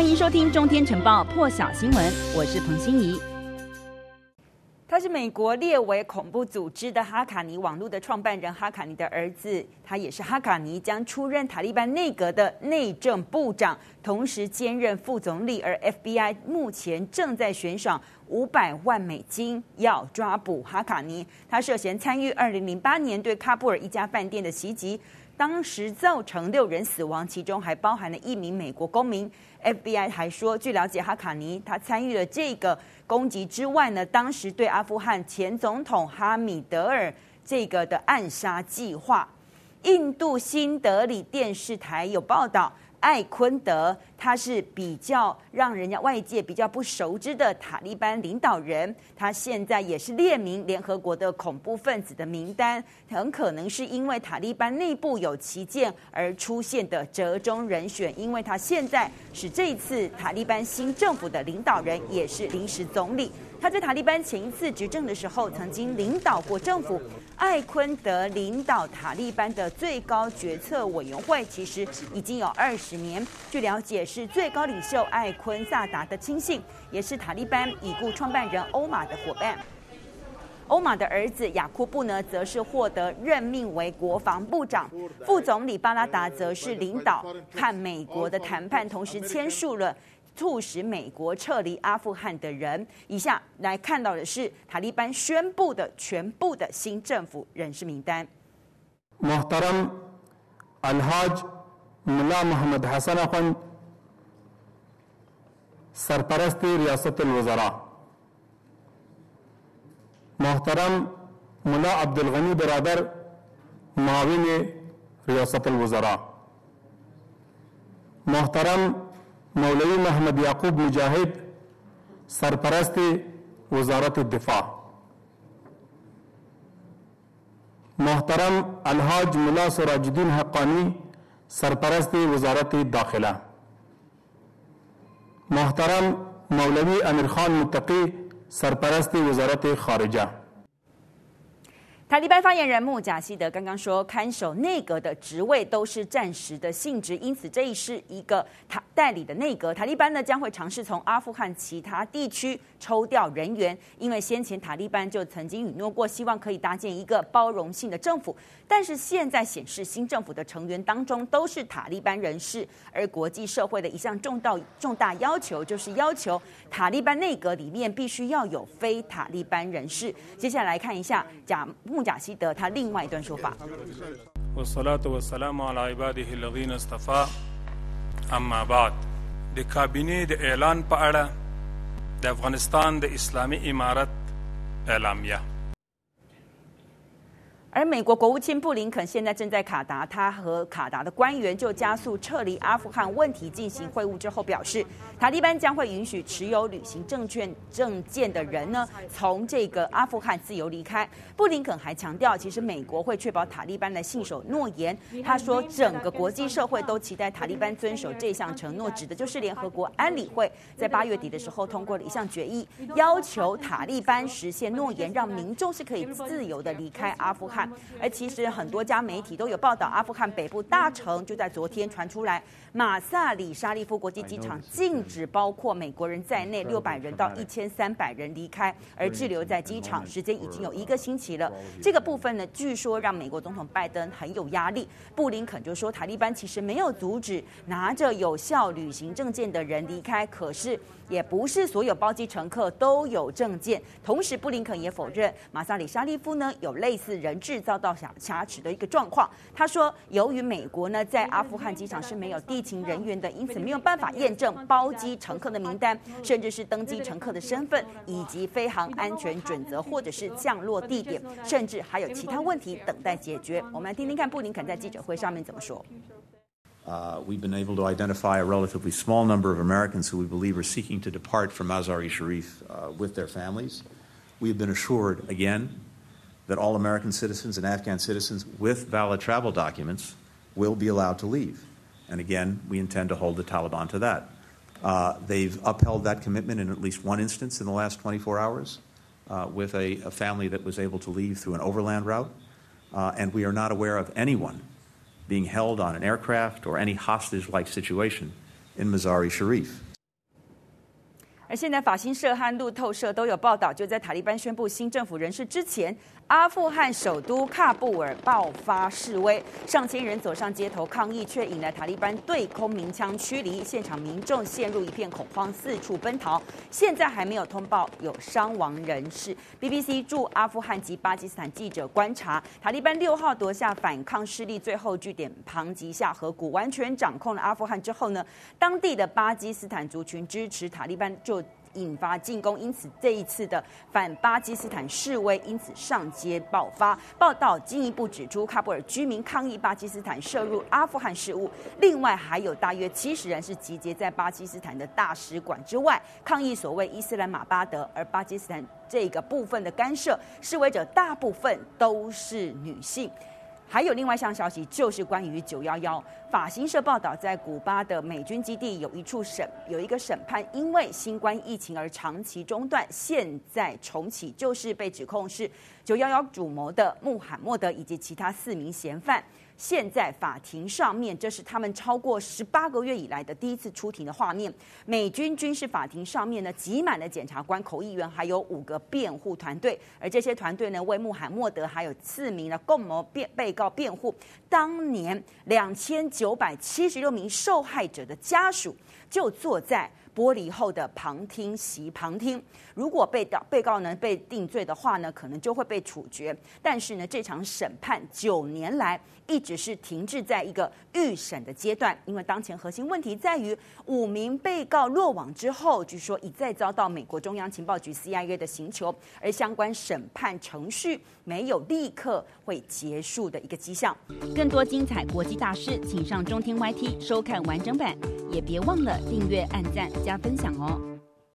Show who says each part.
Speaker 1: 欢迎收听《中天晨报》破晓新闻，我是彭欣怡。他是美国列为恐怖组织的哈卡尼网络的创办人哈卡尼的儿子，他也是哈卡尼将出任塔利班内阁的内政部长，同时兼任副总理。而 FBI 目前正在悬赏五百万美金要抓捕哈卡尼，他涉嫌参与二零零八年对喀布尔一家饭店的袭击，当时造成六人死亡，其中还包含了一名美国公民。FBI 还说，据了解，哈卡尼他参与了这个攻击之外呢，当时对阿富汗前总统哈米德尔这个的暗杀计划。印度新德里电视台有报道。艾昆德，他是比较让人家外界比较不熟知的塔利班领导人，他现在也是列名联合国的恐怖分子的名单，很可能是因为塔利班内部有歧见而出现的折中人选，因为他现在是这一次塔利班新政府的领导人，也是临时总理。他在塔利班前一次执政的时候，曾经领导过政府。艾昆德领导塔利班的最高决策委员会，其实已经有二十年。据了解，是最高领袖艾昆萨达的亲信，也是塔利班已故创办人欧玛的伙伴。欧马的儿子雅库布呢，则是获得任命为国防部长。副总理巴拉达则是领导和美国的谈判，同时签署了。促使美国撤离阿富汗的人，以下来看到的是塔利班宣布的全部的新政府人事名单。
Speaker 2: مولوی محمد یعقوب مجاهد سرپرست وزارت الدفاع محترم الحاج ملا سراج الدین حقانی سرپرست وزارت داخله محترم مولوی امیرخان متقی سرپرست وزارت خارجه
Speaker 1: 塔利班发言人穆贾希德刚刚说，看守内阁的职位都是暂时的性质，因此这是一个塔代理的内阁。塔利班呢将会尝试从阿富汗其他地区抽调人员，因为先前塔利班就曾经允诺过，希望可以搭建一个包容性的政府。但是现在显示，新政府的成员当中都是塔利班人士，而国际社会的一项重大重大要求就是要求塔利班内阁里面必须要有非塔利班人士。接下来看一下贾穆。贾希德他另外一段说法。而美国国务卿布林肯现在正在卡达，他和卡达的官员就加速撤离阿富汗问题进行会晤之后表示，塔利班将会允许持有旅行证券证件的人呢从这个阿富汗自由离开。布林肯还强调，其实美国会确保塔利班来信守诺言。他说，整个国际社会都期待塔利班遵守这项承诺，指的就是联合国安理会在八月底的时候通过了一项决议，要求塔利班实现诺言，让民众是可以自由的离开阿富汗。而其实很多家媒体都有报道，阿富汗北部大城就在昨天传出来，马萨里沙利夫国际机场禁止包括美国人在内六百人到一千三百人离开，而滞留在机场时间已经有一个星期了。这个部分呢，据说让美国总统拜登很有压力。布林肯就说，塔利班其实没有阻止拿着有效旅行证件的人离开，可是也不是所有包机乘客都有证件。同时，布林肯也否认马萨里沙利夫呢有类似人质制遭到瑕瑕疵的一个状况。他说，由于美国呢在阿富汗机场是没有地勤人员的，因此没有办法验证包机乘客的名单，甚至是登机乘客的身份，以及飞航安全准则，或者是降落地点，甚至还有其他问题等待解决。我们来听听看布林肯在记者会上面怎么说。
Speaker 3: Uh, we've been able to identify a relatively small number of Americans who we believe are seeking to depart from Mazar-e Sharif uh, with their families. We have been assured again that all American citizens and Afghan citizens with valid travel documents will be allowed to leave. And again, we intend to hold the Taliban to that. Uh, they've upheld that commitment in at least one instance in the last 24 hours uh, with a, a, family that was able to leave through an overland route. Uh, and we are not aware of anyone being held on an aircraft or any hostage like situation in Mazar-e Sharif.
Speaker 1: 而现在法新社和路透社都有报道，就在塔利班宣布新政府人事之前，阿富汗首都喀布尔爆发示威，上千人走上街头抗议，却引来塔利班对空鸣枪驱离，现场民众陷入一片恐慌，四处奔逃。现在还没有通报有伤亡人士。BBC 驻阿富汗及巴基斯坦记者观察，塔利班六号夺下反抗势力最后据点庞吉夏河谷，完全掌控了阿富汗之后呢，当地的巴基斯坦族群支持塔利班就。引发进攻，因此这一次的反巴基斯坦示威因此上街爆发。报道进一步指出，喀布尔居民抗议巴基斯坦涉入阿富汗事务，另外还有大约七十人是集结在巴基斯坦的大使馆之外，抗议所谓伊斯兰马巴德。而巴基斯坦这个部分的干涉，示威者大部分都是女性。还有另外一项消息，就是关于九幺幺。法新社报道，在古巴的美军基地有一处审，有一个审判，因为新冠疫情而长期中断，现在重启，就是被指控是九幺幺主谋的穆罕默德以及其他四名嫌犯。现在法庭上面，这是他们超过十八个月以来的第一次出庭的画面。美军军事法庭上面呢，挤满了检察官、口译员，还有五个辩护团队。而这些团队呢，为穆罕默德还有四名的共谋辩被到辩护。当年两千九百七十六名受害者的家属就坐在玻璃后的旁听席旁听。如果被告被告呢被定罪的话呢，可能就会被处决。但是呢，这场审判九年来一直是停滞在一个预审的阶段，因为当前核心问题在于五名被告落网之后，据说一再遭到美国中央情报局 CIA 的刑求，而相关审判程序没有立刻会结束的一个迹象。更多精彩国际大事，请上中天 YT 收看完整版，也别忘了订阅、按赞、加分享哦。